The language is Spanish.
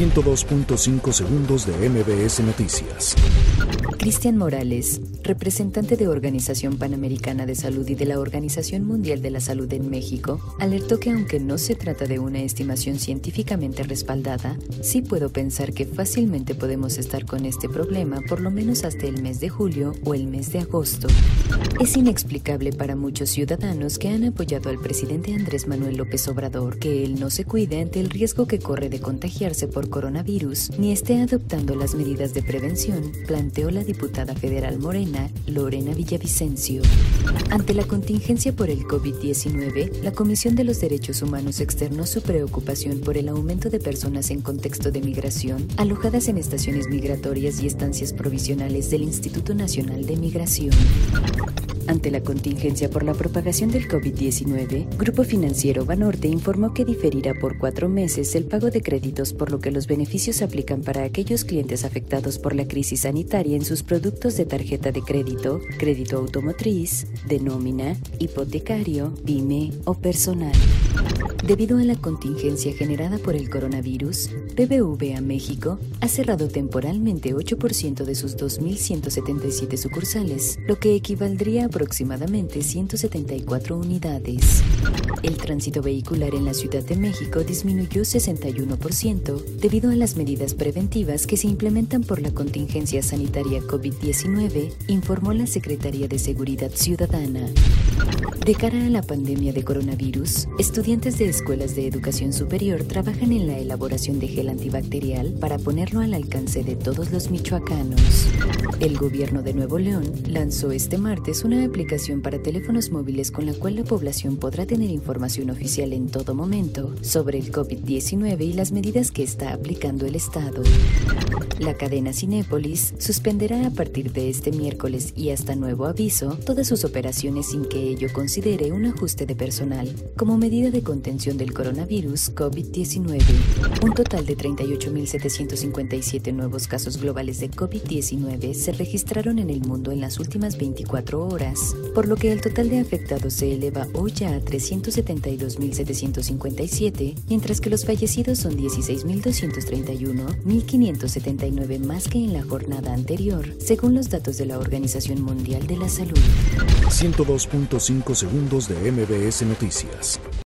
102.5 segundos de MBS Noticias. Cristian Morales, representante de Organización Panamericana de Salud y de la Organización Mundial de la Salud en México, alertó que aunque no se trata de una estimación científicamente respaldada, sí puedo pensar que fácilmente podemos estar con este problema por lo menos hasta el mes de julio o el mes de agosto. Es inexplicable para muchos ciudadanos que han apoyado al presidente Andrés Manuel López Obrador que él no se cuide ante el riesgo que corre de contagiarse por coronavirus ni esté adoptando las medidas de prevención, planteó la diputada federal morena Lorena Villavicencio. Ante la contingencia por el COVID-19, la Comisión de los Derechos Humanos externó su preocupación por el aumento de personas en contexto de migración alojadas en estaciones migratorias y estancias provisionales del Instituto Nacional de Migración. Ante la contingencia por la propagación del COVID-19, Grupo Financiero Banorte informó que diferirá por cuatro meses el pago de créditos, por lo que los beneficios se aplican para aquellos clientes afectados por la crisis sanitaria en sus productos de tarjeta de crédito, crédito automotriz, de nómina, hipotecario, pyme o personal. Debido a la contingencia generada por el coronavirus, BBVA México ha cerrado temporalmente 8% de sus 2.177 sucursales, lo que equivaldría a aproximadamente 174 unidades. El tránsito vehicular en la Ciudad de México disminuyó 61% debido a las medidas preventivas que se implementan por la contingencia sanitaria COVID-19, informó la Secretaría de Seguridad Ciudadana. De cara a la pandemia de coronavirus, estudiantes de escuelas de educación superior trabajan en la elaboración de gel antibacterial para ponerlo al alcance de todos los michoacanos. El gobierno de Nuevo León lanzó este martes una aplicación para teléfonos móviles con la cual la población podrá tener información oficial en todo momento sobre el COVID-19 y las medidas que está aplicando el Estado. La cadena Cinépolis suspenderá a partir de este miércoles y hasta nuevo aviso todas sus operaciones sin que ello considere un ajuste de personal como medida de contención del coronavirus COVID-19. Un total de 38.757 nuevos casos globales de COVID-19 se registraron en el mundo en las últimas 24 horas, por lo que el total de afectados se eleva hoy ya a 372.757, mientras que los fallecidos son 16.231, 1.579 más que en la jornada anterior, según los datos de la Organización Mundial de la Salud. 102.5 segundos de MBS Noticias.